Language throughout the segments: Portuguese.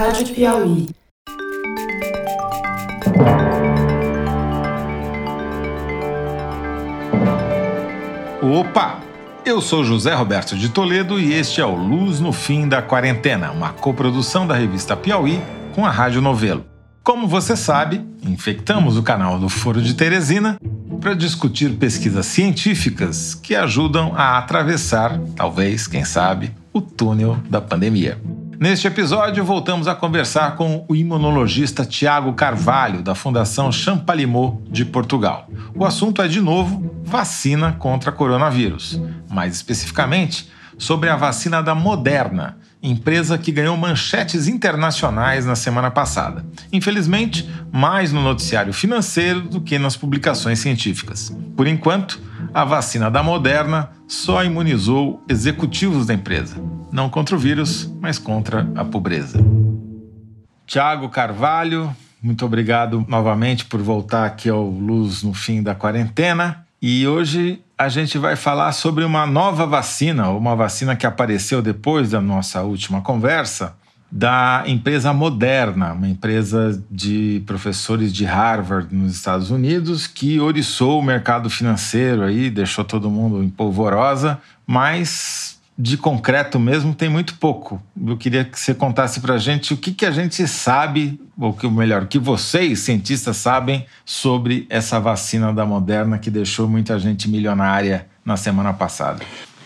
Rádio Piauí. Opa! Eu sou José Roberto de Toledo e este é o Luz no Fim da Quarentena, uma coprodução da revista Piauí com a Rádio Novelo. Como você sabe, infectamos o canal do Foro de Teresina para discutir pesquisas científicas que ajudam a atravessar, talvez, quem sabe, o túnel da pandemia. Neste episódio, voltamos a conversar com o imunologista Tiago Carvalho, da Fundação Champalimau de Portugal. O assunto é, de novo, vacina contra coronavírus. Mais especificamente, sobre a vacina da Moderna, empresa que ganhou manchetes internacionais na semana passada. Infelizmente, mais no noticiário financeiro do que nas publicações científicas. Por enquanto, a vacina da Moderna só imunizou executivos da empresa, não contra o vírus, mas contra a pobreza. Tiago Carvalho, muito obrigado novamente por voltar aqui ao Luz no fim da quarentena. E hoje a gente vai falar sobre uma nova vacina, uma vacina que apareceu depois da nossa última conversa, da empresa Moderna, uma empresa de professores de Harvard nos Estados Unidos que oriçou o mercado financeiro aí, deixou todo mundo em polvorosa, mas de concreto mesmo tem muito pouco. Eu queria que você contasse para a gente o que, que a gente sabe, ou que melhor, o que vocês, cientistas, sabem sobre essa vacina da Moderna que deixou muita gente milionária na semana passada.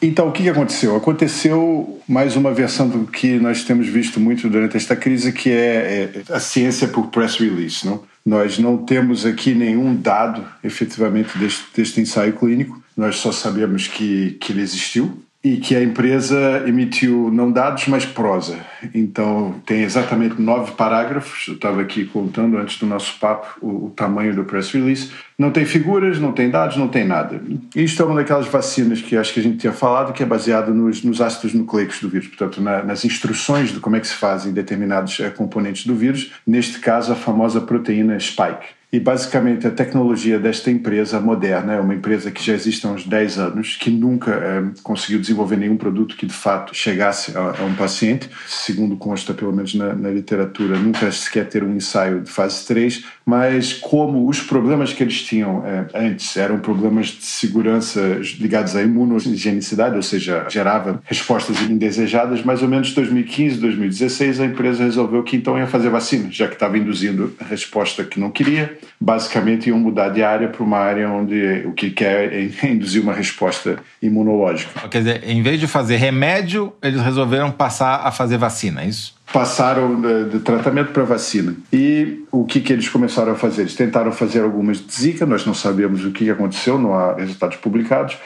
Então, o que aconteceu? Aconteceu mais uma versão do que nós temos visto muito durante esta crise, que é, é a ciência por press release. Não? Nós não temos aqui nenhum dado, efetivamente, deste, deste ensaio clínico. Nós só sabemos que, que ele existiu, e que a empresa emitiu não dados, mas prosa. Então tem exatamente nove parágrafos. Eu estava aqui contando antes do nosso papo o, o, tamanho do press release. Não tem figuras, não tem dados, não tem nada. Isto é uma daquelas vacinas que acho que a gente tinha falado, que é baseado nos, nos ácidos nucleicos do vírus, portanto na, nas instruções de como é que se fazem determinados eh, componentes do vírus. Neste caso, a famosa proteína spike. E basicamente a tecnologia desta empresa moderna é uma empresa que já existe há uns 10 anos, que nunca é, conseguiu desenvolver nenhum produto que de fato chegasse a, a um paciente, segundo consta pelo menos na, na, literatura, nunca sequer ter um ensaio de fase 3, mas como os problemas que eles tinham é, antes eram problemas de segurança ligados à imunogenicidade, ou seja, gerava respostas indesejadas, mais ou menos 2015, 2016 a empresa resolveu que então ia fazer vacina, já que estava induzindo a resposta que não queria basicamente iam mudar de área para uma área onde o que quer é induzir uma resposta imunológica. Quer dizer, em vez de fazer remédio, eles resolveram passar a fazer vacina, é isso? Passaram de, de tratamento para vacina. E o que, que eles começaram a fazer? Eles tentaram fazer algumas de Zika, nós não sabemos o que aconteceu, não há resultados publicados.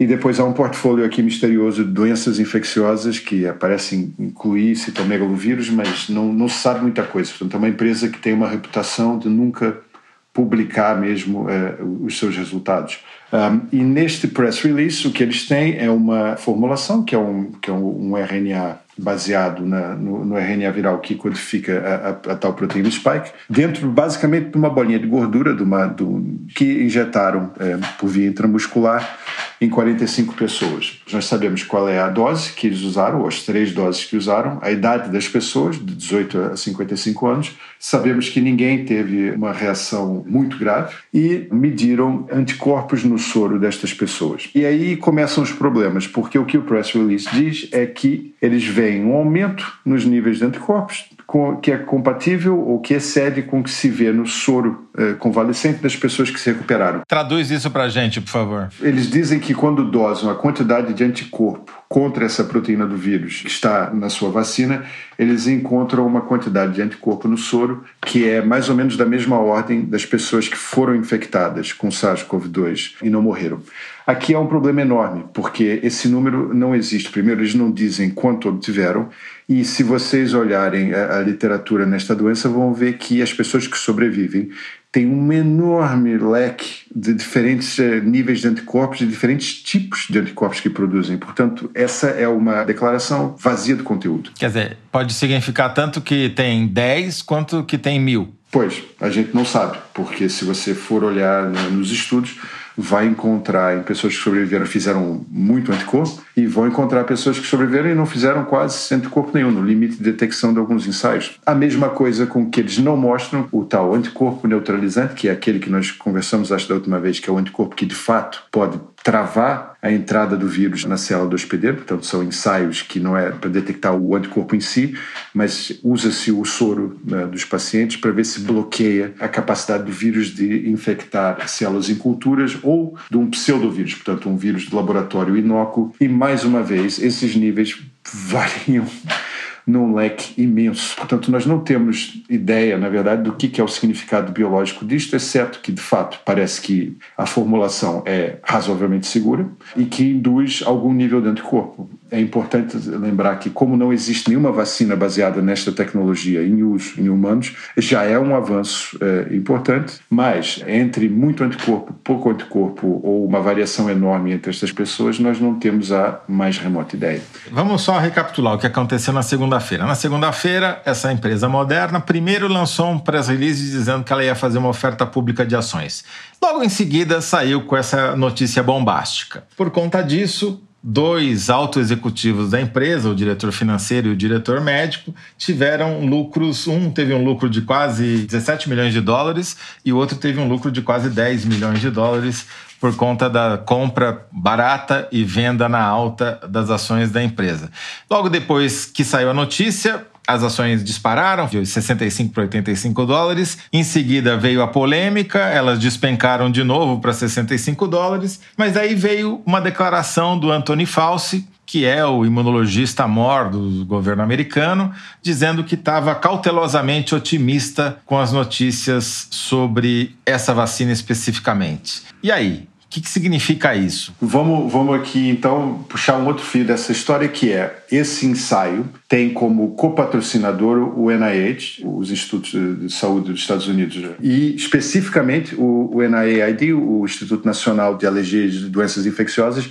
E depois há um portfólio aqui misterioso de doenças infecciosas que aparecem incluir citomegalovírus, mas não, não se sabe muita coisa. Portanto, é uma empresa que tem uma reputação de nunca publicar mesmo uh, os seus resultados. Um, e neste press release o que eles têm é uma formulação que é um, que é um, um RNA baseado na, no, no, RNA viral que codifica a, a, a, tal proteína spike, dentro basicamente de uma bolinha de gordura de uma, um, que injetaram é, por via intramuscular em 45 pessoas. Nós sabemos qual é a dose que eles usaram, ou as três doses que usaram, a idade das pessoas, de 18 a 55 anos. Sabemos que ninguém teve uma reação muito grave e mediram anticorpos no soro destas pessoas. E aí começam os problemas, porque o que o press release diz é que eles veem um aumento nos níveis de anticorpos que é compatível ou que excede com o que se vê no soro eh, convalescente das pessoas que se recuperaram. Traduz isso para a gente, por favor. Eles dizem que quando dosam a quantidade de anticorpo contra essa proteína do vírus que está na sua vacina, eles encontram uma quantidade de anticorpo no soro que é mais ou menos da mesma ordem das pessoas que foram infectadas com SARS-CoV-2 e não morreram. Aqui há um problema enorme, porque esse número não existe. Primeiro, eles não dizem quanto obtiveram, e se vocês olharem a, a literatura nesta doença, vão ver que as pessoas que sobrevivem têm um enorme leque de diferentes eh, níveis de anticorpos, de diferentes tipos de anticorpos que produzem. Portanto, essa é uma declaração vazia de conteúdo. Quer dizer, pode significar tanto que tem 10 quanto que tem mil. Pois, a gente não sabe, porque se você for olhar nos estudos, vai encontrar em pessoas que sobreviveram fizeram muito anticorpo e vão encontrar pessoas que sobreviveram e não fizeram quase anticorpo nenhum, no limite de detecção de alguns ensaios. A mesma coisa com que eles não mostram o tal anticorpo neutralizante, que é aquele que nós conversamos acho da última vez, que é o anticorpo que de fato pode travar a entrada do vírus na célula do hospedeiro, portanto são ensaios que não é para detectar o anticorpo em si, mas usa-se o soro né, dos pacientes para ver se bloqueia a capacidade do vírus de infectar células em culturas ou de um pseudovírus, portanto um vírus de laboratório inócuo. E mais uma vez, esses níveis variam num leque imenso. Portanto, nós não temos ideia, na verdade, do que é o significado biológico disto, exceto que, de fato, parece que a formulação é razoavelmente segura e que induz algum nível de anticorpo é importante lembrar que, como não existe nenhuma vacina baseada nesta tecnologia em uso em humanos, já é um avanço é, importante, mas entre muito anticorpo, pouco anticorpo ou uma variação enorme entre estas pessoas, nós não temos a mais remota ideia. Vamos só recapitular o que aconteceu na segunda-feira. Na segunda-feira, essa empresa moderna primeiro lançou um press release dizendo que ela ia fazer uma oferta pública de ações. Logo em seguida, saiu com essa notícia bombástica. Por conta disso, dois altos executivos da empresa, o diretor financeiro e o diretor médico, tiveram lucros. Um teve um lucro de quase 17 milhões de dólares e o outro teve um lucro de quase 10 milhões de dólares por conta da compra barata e venda na alta das ações da empresa. Logo depois que saiu a notícia, as ações dispararam de 65 para 85 dólares. Em seguida veio a polêmica, elas despencaram de novo para 65 dólares. Mas aí veio uma declaração do Anthony Fauci, que é o imunologista mor do governo americano, dizendo que estava cautelosamente otimista com as notícias sobre essa vacina especificamente. E aí? O que, que, significa isso? Vamos, vamos aqui então puxar um outro fio dessa história que é esse ensaio tem como copatrocinador o NIH, os Institutos de Saúde dos Estados Unidos, e especificamente o, o NIAID, o Instituto Nacional de Alergias e Doenças Infecciosas,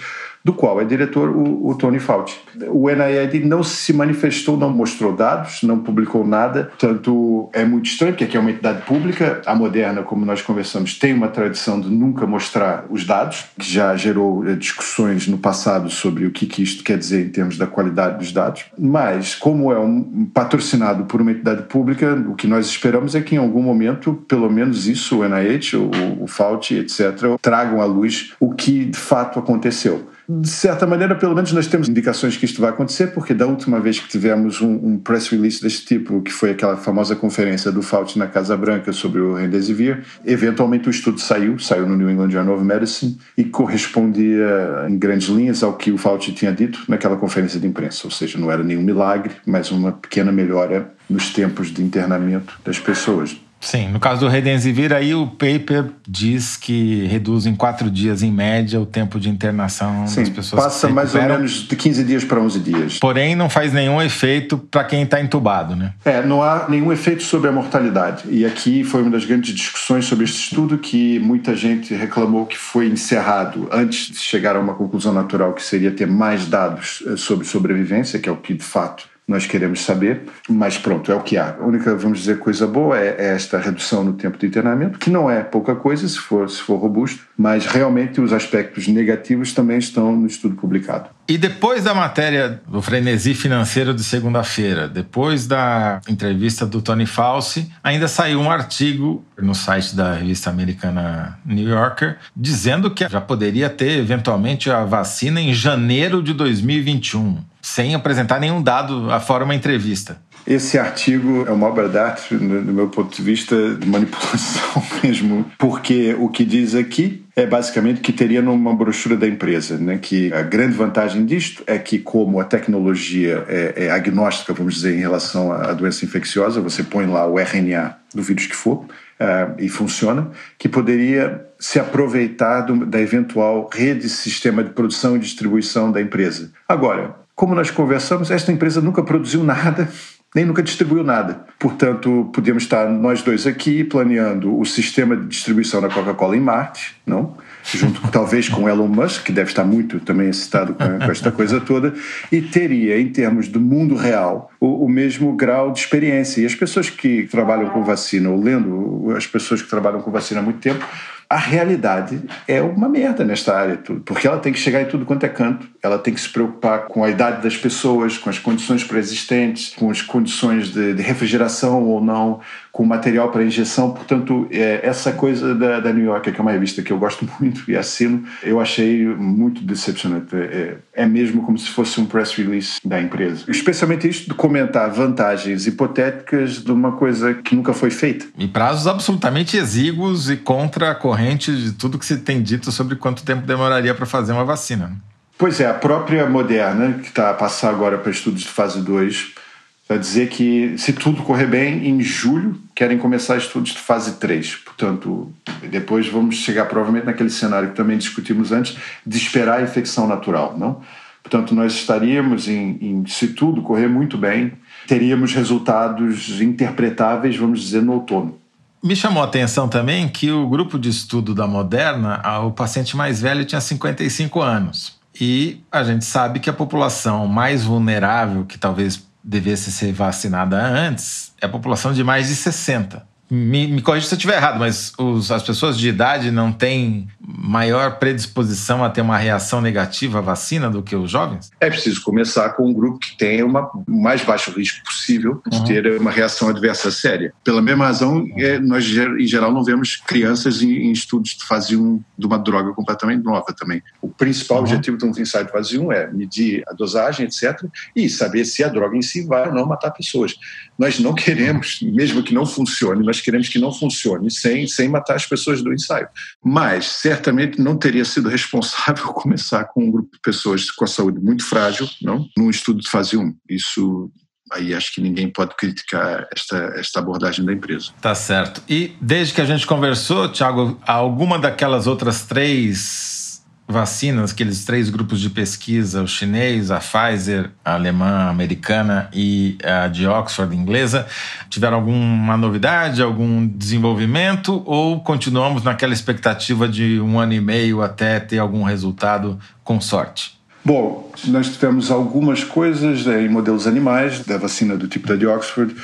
do qual é diretor o, o Tony Fauci. O NIAID não se manifestou, não mostrou dados, não publicou nada, portanto é muito estranho, porque aqui é uma entidade pública, a Moderna, como nós conversamos, tem uma tradição de nunca mostrar os dados, que já gerou eh, discussões no passado sobre o que, que isto quer dizer em termos da qualidade dos dados, mas como é um patrocinado por uma entidade pública, o que nós esperamos é que em algum momento, pelo menos isso, o NIH, o, o Fauci, etc., tragam à luz o que de fato aconteceu de certa maneira, pelo menos nós temos indicações que isto vai acontecer, porque da última vez que tivemos um, um press release deste tipo, que foi aquela famosa conferência do Fauci na Casa Branca sobre o Remdesivir, eventualmente o estudo saiu, saiu no New England Journal of Medicine e correspondia em grandes linhas ao que o Fauci tinha dito naquela conferência de imprensa, ou seja, não era nenhum milagre, mas uma pequena melhora nos tempos de internamento das pessoas. Sim, no caso do Redensivir, aí o paper diz que reduz em quatro dias, em média, o tempo de internação Sim, das pessoas. Passa mais ou menos de 15 dias para 11 dias. Porém, não faz nenhum efeito para quem está entubado, né? É, não há nenhum efeito sobre a mortalidade. E aqui foi uma das grandes discussões sobre este estudo que muita gente reclamou que foi encerrado antes de chegar a uma conclusão natural que seria ter mais dados eh, sobre sobrevivência, que é o que de fato nós queremos saber, mas pronto, é o que há. A única, vamos dizer, coisa boa é, é, esta redução no tempo de internamento, que não é pouca coisa se for, se for robusto, mas realmente os aspectos negativos também estão no estudo publicado. E depois da matéria do frenesi financeiro de segunda-feira, depois da entrevista do Tony Fauci, ainda saiu um artigo no site da revista americana New Yorker dizendo que já poderia ter eventualmente a vacina em janeiro de 2021 sem apresentar nenhum dado afora uma entrevista. Esse artigo é uma obra de arte, do meu ponto de vista, de manipulação mesmo, porque o que diz aqui é basicamente que teria numa brochura da empresa, né? que a grande vantagem disto é que como a tecnologia é, é agnóstica, vamos dizer, em relação à doença infecciosa, você põe lá o RNA do vírus que for uh, e funciona, que poderia se aproveitar do, da eventual rede sistema de produção e distribuição da empresa. Agora, como nós conversamos, esta empresa nunca produziu nada, nem nunca distribuiu nada. Portanto, podíamos estar nós dois aqui planeando o sistema de distribuição da Coca-Cola em Marte, não? junto talvez com Elon Musk, que deve estar muito também excitado com, esta coisa toda, e teria, em termos do mundo real, o, o, mesmo grau de experiência. E as pessoas que trabalham com vacina, ou lendo as pessoas que trabalham com vacina há muito tempo, a realidade é uma merda nesta área, porque ela tem que chegar em tudo quanto é canto, ela tem que se preocupar com a idade das pessoas, com as condições pré-existentes, com as condições de, de refrigeração ou não, com material para injeção. Portanto, é, essa coisa da, da, New Yorker, que é uma revista que eu gosto muito e assino, eu achei muito decepcionante. É, é mesmo como se fosse um press release da empresa. Especialmente isto de comentar vantagens hipotéticas de uma coisa que nunca foi feita. E prazos absolutamente exíguos e contra a corrente de tudo que se tem dito sobre quanto tempo demoraria para fazer uma vacina. Pois é, a própria Moderna, que está a passar agora para estudos de fase 2, Vai dizer que, se tudo correr bem, em julho querem começar estudos de fase 3. Portanto, depois vamos chegar provavelmente naquele cenário que também discutimos antes, de esperar a infecção natural, não? Portanto, nós estaríamos, em, em, se tudo correr muito bem, teríamos resultados interpretáveis, vamos dizer, no outono. Me chamou a atenção também que o grupo de estudo da Moderna, o paciente mais velho tinha 55 anos. E a gente sabe que a população mais vulnerável, que talvez devesse ser vacinada antes é a população de mais de 60. Me, me corrija se eu estiver errado, mas os, as pessoas de idade não têm maior predisposição a ter uma reação negativa à vacina do que os jovens? É preciso começar com um grupo que tenha uma, o mais baixo risco possível de uhum. ter uma reação adversa séria. Pela mesma razão, é, nós em geral não vemos crianças em, em, estudos de fase 1 de uma droga completamente nova também. O principal uhum. objetivo de um ensaio de fase 1 é medir a dosagem, etc., e saber se a droga em si vai ou não matar pessoas. Nós não queremos, mesmo que não funcione, nós queremos que não funcione sem, sem matar as pessoas do ensaio. Mas, certamente, não teria sido responsável começar com um grupo de pessoas com a saúde muito frágil, não? num estudo de fase 1. Isso aí acho que ninguém pode criticar esta, esta abordagem da empresa. Tá certo. E desde que a gente conversou, Tiago, alguma daquelas outras três vacinas, aqueles três grupos de pesquisa, o chinês, a Pfizer, a alemã, a americana e a de Oxford inglesa, tiveram alguma novidade, algum desenvolvimento ou continuamos naquela expectativa de um ano e meio até ter algum resultado com sorte? Bom, nós tivemos algumas coisas né, em modelos animais da vacina do tipo da de Oxford.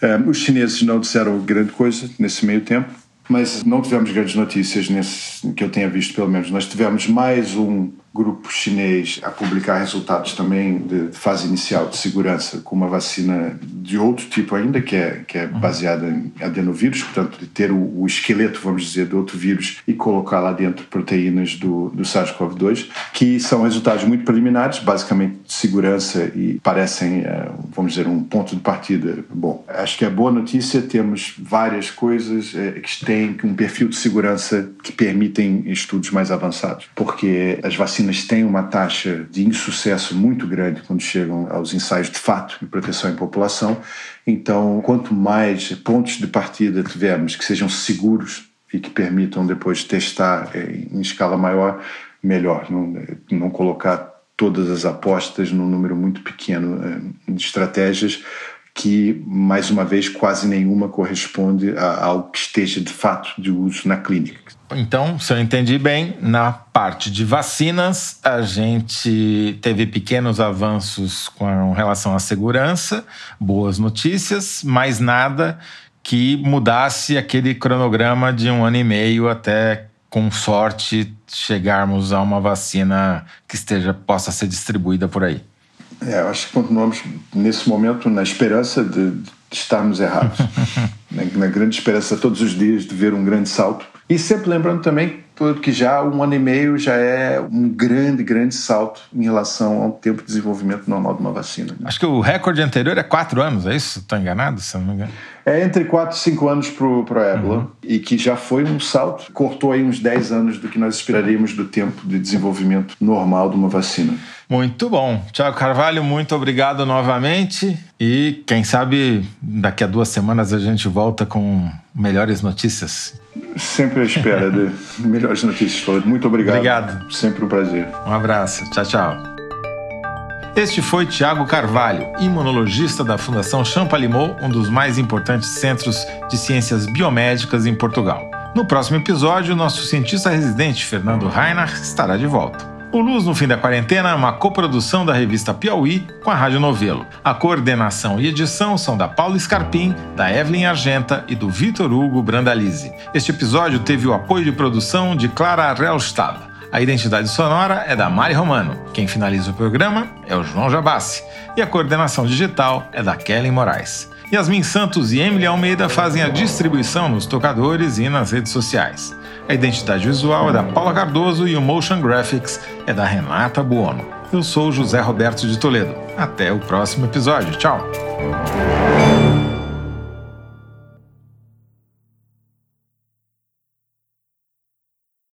Eh, os chineses não disseram grande coisa nesse meio tempo mas não tivemos grandes notícias nesse que eu tenha visto, pelo menos. Nós tivemos mais um grupo chinês a publicar resultados também de fase inicial de segurança com uma vacina de outro tipo ainda, que é, que é baseada em adenovírus, portanto, de ter o, o, esqueleto, vamos dizer, de outro vírus e colocar lá dentro proteínas do, do SARS-CoV-2, que são resultados muito preliminares, basicamente de segurança e parecem, eh, vamos dizer, um ponto de partida bom. Acho que é boa notícia, temos várias coisas eh, que têm um perfil de segurança que permitem estudos mais avançados, porque as vacinas vacinas têm uma taxa de insucesso muito grande quando chegam aos ensaios de fato de proteção em população. Então, quanto mais pontos de partida tivermos que sejam seguros e que permitam depois testar eh, em escala maior, melhor. Não, não colocar todas as apostas num número muito pequeno eh, de estratégias que, mais uma vez, quase nenhuma corresponde a algo que esteja de fato de uso na clínica. Então, se eu entendi bem, na parte de vacinas, a gente teve pequenos avanços com relação à segurança, boas notícias, mas nada que mudasse aquele cronograma de um ano e meio até, com sorte, chegarmos a uma vacina que esteja possa ser distribuída por aí. É, eu acho que continuamos nesse momento na esperança de, de estarmos errados, na, na grande esperança todos os dias de ver um grande salto e sempre lembrando também que já um ano e meio já é um grande, grande salto em relação ao tempo de desenvolvimento normal de uma vacina. Acho que o recorde anterior é quatro anos, é isso? Estou enganado, se não me engano? É entre quatro e cinco anos para o ébola uhum. e que já foi um salto, cortou aí uns 10 anos do que nós esperaríamos do tempo de desenvolvimento normal de uma vacina. Muito bom. Tiago Carvalho, muito obrigado novamente. E quem sabe daqui a duas semanas a gente volta com melhores notícias. Sempre à espera de melhores notícias, Muito obrigado. Obrigado. Sempre um prazer. Um abraço. Tchau, tchau. Este foi Tiago Carvalho, imunologista da Fundação Champalimau, um dos mais importantes centros de ciências biomédicas em Portugal. No próximo episódio, nosso cientista residente, Fernando Reinhardt, estará de volta. O Luz no Fim da Quarentena é uma coprodução da revista Piauí com a Rádio Novelo. A coordenação e edição são da Paula Scarpim, da Evelyn Argenta e do Vitor Hugo Brandalize. Este episódio teve o apoio de produção de Clara Relstad. A identidade sonora é da Mari Romano. Quem finaliza o programa é o João Jabassi. E a coordenação digital é da Kellen Moraes. Yasmin Santos e Emily Almeida fazem a distribuição nos tocadores e nas redes sociais. A identidade visual é da Paula Cardoso e o motion graphics é da Renata Buono. Eu sou José Roberto de Toledo. Até o próximo episódio. Tchau!